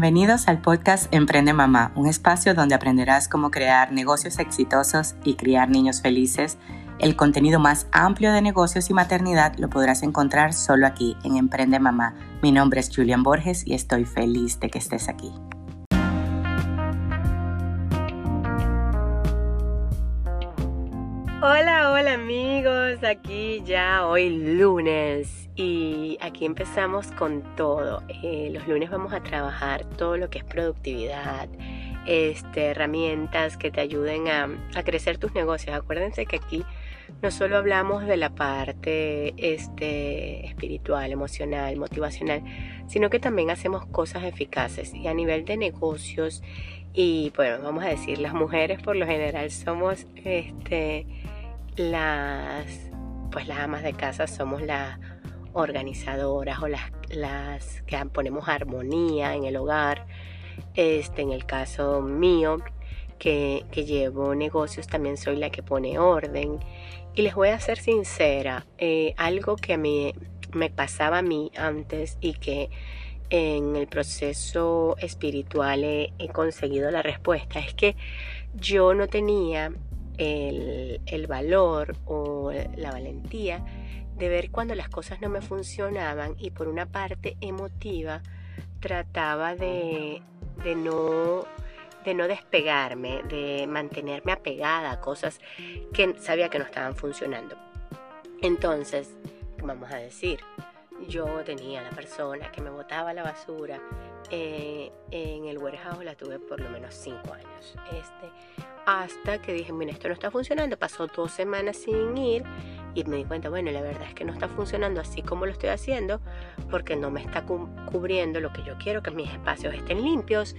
Bienvenidos al podcast Emprende Mamá, un espacio donde aprenderás cómo crear negocios exitosos y criar niños felices. El contenido más amplio de negocios y maternidad lo podrás encontrar solo aquí en Emprende Mamá. Mi nombre es Julian Borges y estoy feliz de que estés aquí. Hola, hola amigos, aquí ya hoy lunes y aquí empezamos con todo. Eh, los lunes vamos a trabajar todo lo que es productividad, este, herramientas que te ayuden a, a, crecer tus negocios. Acuérdense que aquí no solo hablamos de la parte este, espiritual, emocional, motivacional, sino que también hacemos cosas eficaces y a nivel de negocios y bueno, vamos a decir, las mujeres por lo general somos este, las, pues las amas de casa, somos las organizadoras o las, las que ponemos armonía en el hogar. Este, en el caso mío, que, que, llevo negocios, también soy la que pone orden. Y les voy a ser sincera, eh, algo que a mí me pasaba a mí antes y que en el proceso espiritual he, conseguido la respuesta es que yo no tenía el, valor o la valentía de ver cuando las cosas no me funcionaban y por una parte emotiva trataba de, de no de no despegarme, de mantenerme apegada a cosas que sabía que no estaban funcionando. Entonces, vamos a decir, yo tenía la persona que me botaba la basura eh, en el warehouse, la tuve por lo menos cinco años. Este, hasta que dije, mira, esto no está funcionando. Pasó dos semanas sin ir y me di cuenta, bueno, la verdad es que no está funcionando así como lo estoy haciendo porque no me está cubriendo lo que yo quiero, que mis espacios estén limpios.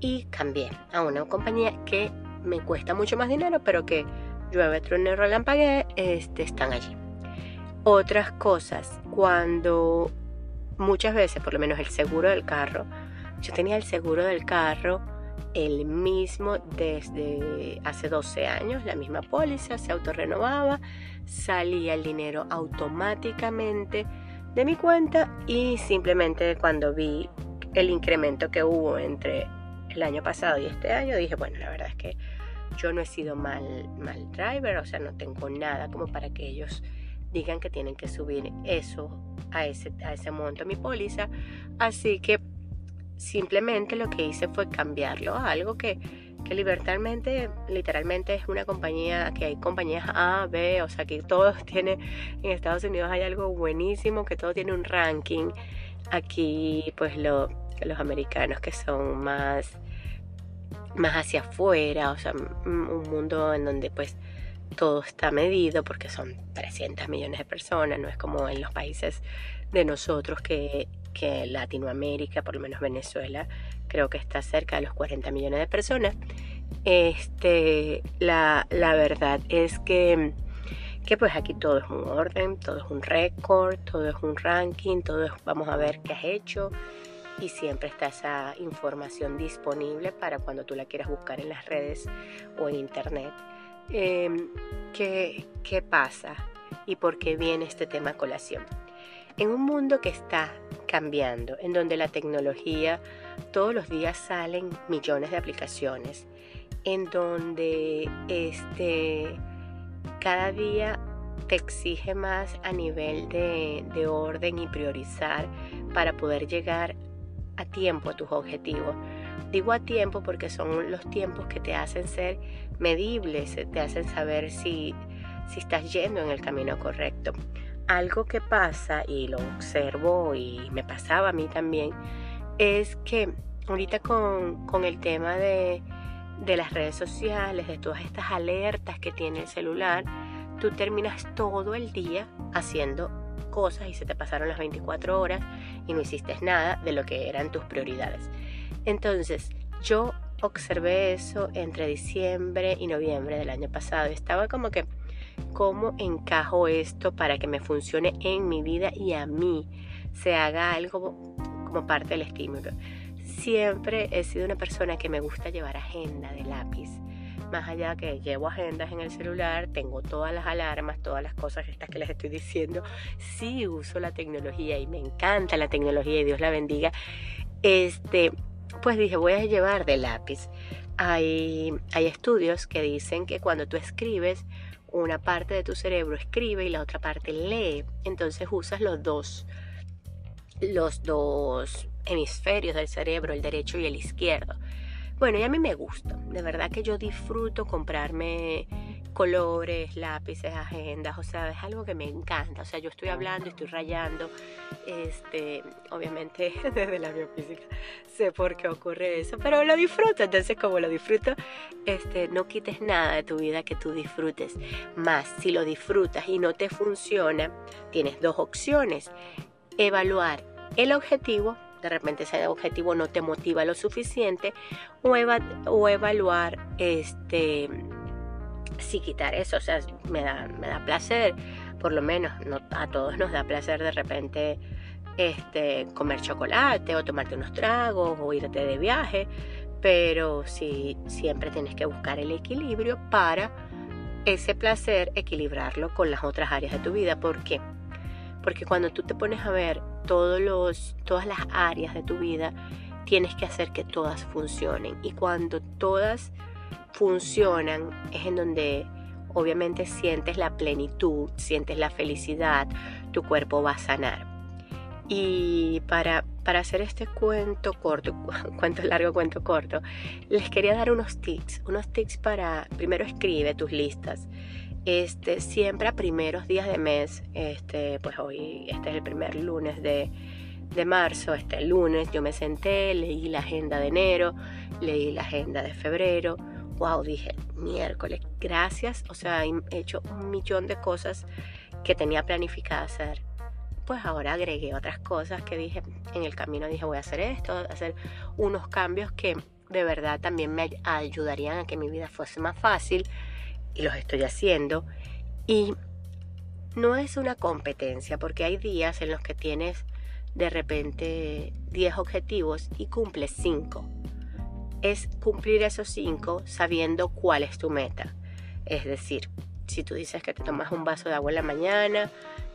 Y cambié a una compañía que me cuesta mucho más dinero, pero que llueve, trueno y relampague, este, están allí otras cosas. Cuando muchas veces, por lo menos el seguro del carro, yo tenía el seguro del carro el mismo desde hace 12 años, la misma póliza, se autorrenovaba, salía el dinero automáticamente de mi cuenta y simplemente cuando vi el incremento que hubo entre el año pasado y este año, dije, bueno, la verdad es que yo no he sido mal, mal driver, o sea, no tengo nada como para que ellos digan que tienen que subir eso a ese, a ese monto mi póliza. Así que simplemente lo que hice fue cambiarlo a algo que, que literalmente es una compañía, que hay compañías A, B, o sea que todo tiene, en Estados Unidos hay algo buenísimo, que todo tiene un ranking. Aquí pues lo, los americanos que son más, más hacia afuera, o sea, un mundo en donde pues todo está medido porque son 300 millones de personas, no es como en los países de nosotros que, que Latinoamérica, por lo menos Venezuela, creo que está cerca de los 40 millones de personas. Este, la, la verdad es que, que pues aquí todo es un orden, todo es un récord, todo es un ranking, todo es vamos a ver qué has hecho y siempre está esa información disponible para cuando tú la quieras buscar en las redes o en internet. Em, ¿qué, ¿qué pasa y por qué viene este tema a colación? En un mundo que está cambiando, en donde la tecnología todos los días salen millones de aplicaciones, en donde este, cada día te exige más a nivel de, de orden y priorizar para poder llegar a tiempo a tus objetivos. Digo a tiempo porque son los tiempos que te hacen ser medibles, te hacen saber si, si estás yendo en el camino correcto. Algo que pasa, y lo observo y me pasaba a mí también, es que ahorita con, con el tema de, de las redes sociales, de todas estas alertas que tiene el celular, tú terminas todo el día haciendo cosas y se te pasaron las 24 horas y no hiciste nada de lo que eran tus prioridades. Entonces, yo observé eso entre diciembre y noviembre del año pasado. Estaba como que, ¿cómo encajo esto para que me funcione en mi vida y a mí se haga algo como parte del estímulo? Siempre he sido una persona que me gusta llevar agenda de lápiz. Más allá que llevo agendas en el celular, tengo todas las alarmas, todas las cosas estas que les estoy diciendo. Sí uso la tecnología y me encanta la tecnología y Dios la bendiga. Este, pues dije, voy a llevar de lápiz. Hay, hay estudios que dicen que cuando tú escribes, una parte de tu cerebro escribe y la otra parte lee. Entonces usas los dos, los dos hemisferios del cerebro, el derecho y el izquierdo. Bueno, y a mí me gusta, de verdad que yo disfruto comprarme colores, lápices, agendas, o sea, es algo que me encanta. O sea, yo estoy hablando, estoy rayando, este, obviamente desde la biofísica sé por qué ocurre eso, pero lo disfruto. Entonces, como lo disfruto, este, no quites nada de tu vida que tú disfrutes. Más, si lo disfrutas y no te funciona, tienes dos opciones. Evaluar el objetivo de repente ese objetivo no te motiva lo suficiente o, o evaluar este si quitar eso, o sea, me da, me da placer, por lo menos no, a todos nos da placer de repente este, comer chocolate o tomarte unos tragos o irte de viaje, pero sí, siempre tienes que buscar el equilibrio para ese placer equilibrarlo con las otras áreas de tu vida. ¿Por qué? Porque cuando tú te pones a ver todos los, todas las áreas de tu vida, tienes que hacer que todas funcionen. Y cuando todas funcionan es en donde obviamente sientes la plenitud, sientes la felicidad, tu cuerpo va a sanar. Y para, para hacer este cuento corto, cuento largo, cuento corto, les quería dar unos tips, unos tips para, primero escribe tus listas. Este, siempre a primeros días de mes, este, pues hoy, este es el primer lunes de, de marzo, este lunes, yo me senté, leí la agenda de enero, leí la agenda de febrero, wow, dije, miércoles, gracias, o sea, he hecho un millón de cosas que tenía planificada hacer. Pues ahora agregué otras cosas que dije, en el camino dije, voy a hacer esto, hacer unos cambios que de verdad también me ayudarían a que mi vida fuese más fácil y los estoy haciendo. Y no es una competencia, porque hay días en los que tienes de repente 10 objetivos y cumples 5 es cumplir esos cinco sabiendo cuál es tu meta. Es decir, si tú dices que te tomas un vaso de agua en la mañana,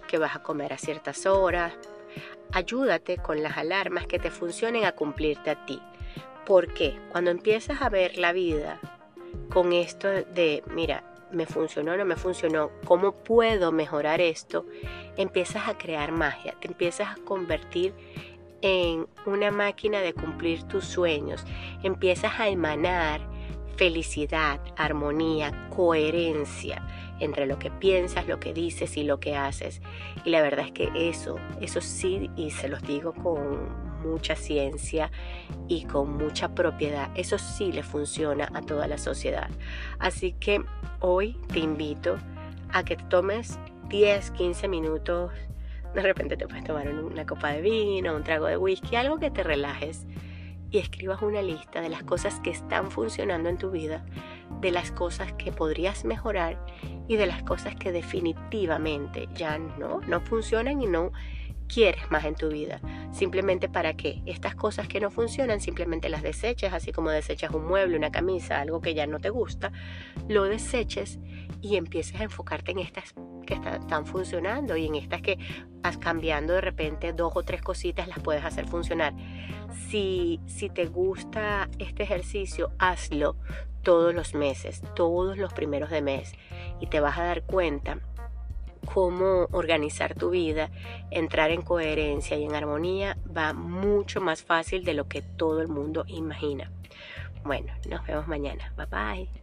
que vas a comer a ciertas horas, ayúdate con las alarmas que te funcionen a cumplirte a ti. Porque cuando empiezas a ver la vida con esto de, mira, me funcionó, no me funcionó, ¿cómo puedo mejorar esto? Empiezas a crear magia, te empiezas a convertir en una máquina de cumplir tus sueños. Empiezas a emanar felicidad, armonía, coherencia entre lo que piensas, lo que dices y lo que haces. Y la verdad es que eso, eso sí, y se los digo con mucha ciencia y con mucha propiedad, eso sí le funciona a toda la sociedad. Así que hoy te invito a que tomes 10, 15 minutos de repente te puedes tomar una copa de vino, un trago de whisky, algo que te relajes y escribas una lista de las cosas que están funcionando en tu vida, de las cosas que podrías mejorar y de las cosas que definitivamente ya no, no funcionan y no quieres más en tu vida. Simplemente para que estas cosas que no funcionan, simplemente las deseches, así como desechas un mueble, una camisa, algo que ya no te gusta, lo deseches y empieces a enfocarte en estas que están funcionando y en estas que vas cambiando de repente dos o tres cositas las puedes hacer funcionar. Si, si te gusta este ejercicio, hazlo todos los meses, todos los primeros de mes y te vas a dar cuenta cómo organizar tu vida, entrar en coherencia y en armonía va mucho más fácil de lo que todo el mundo imagina. Bueno, nos vemos mañana. Bye bye.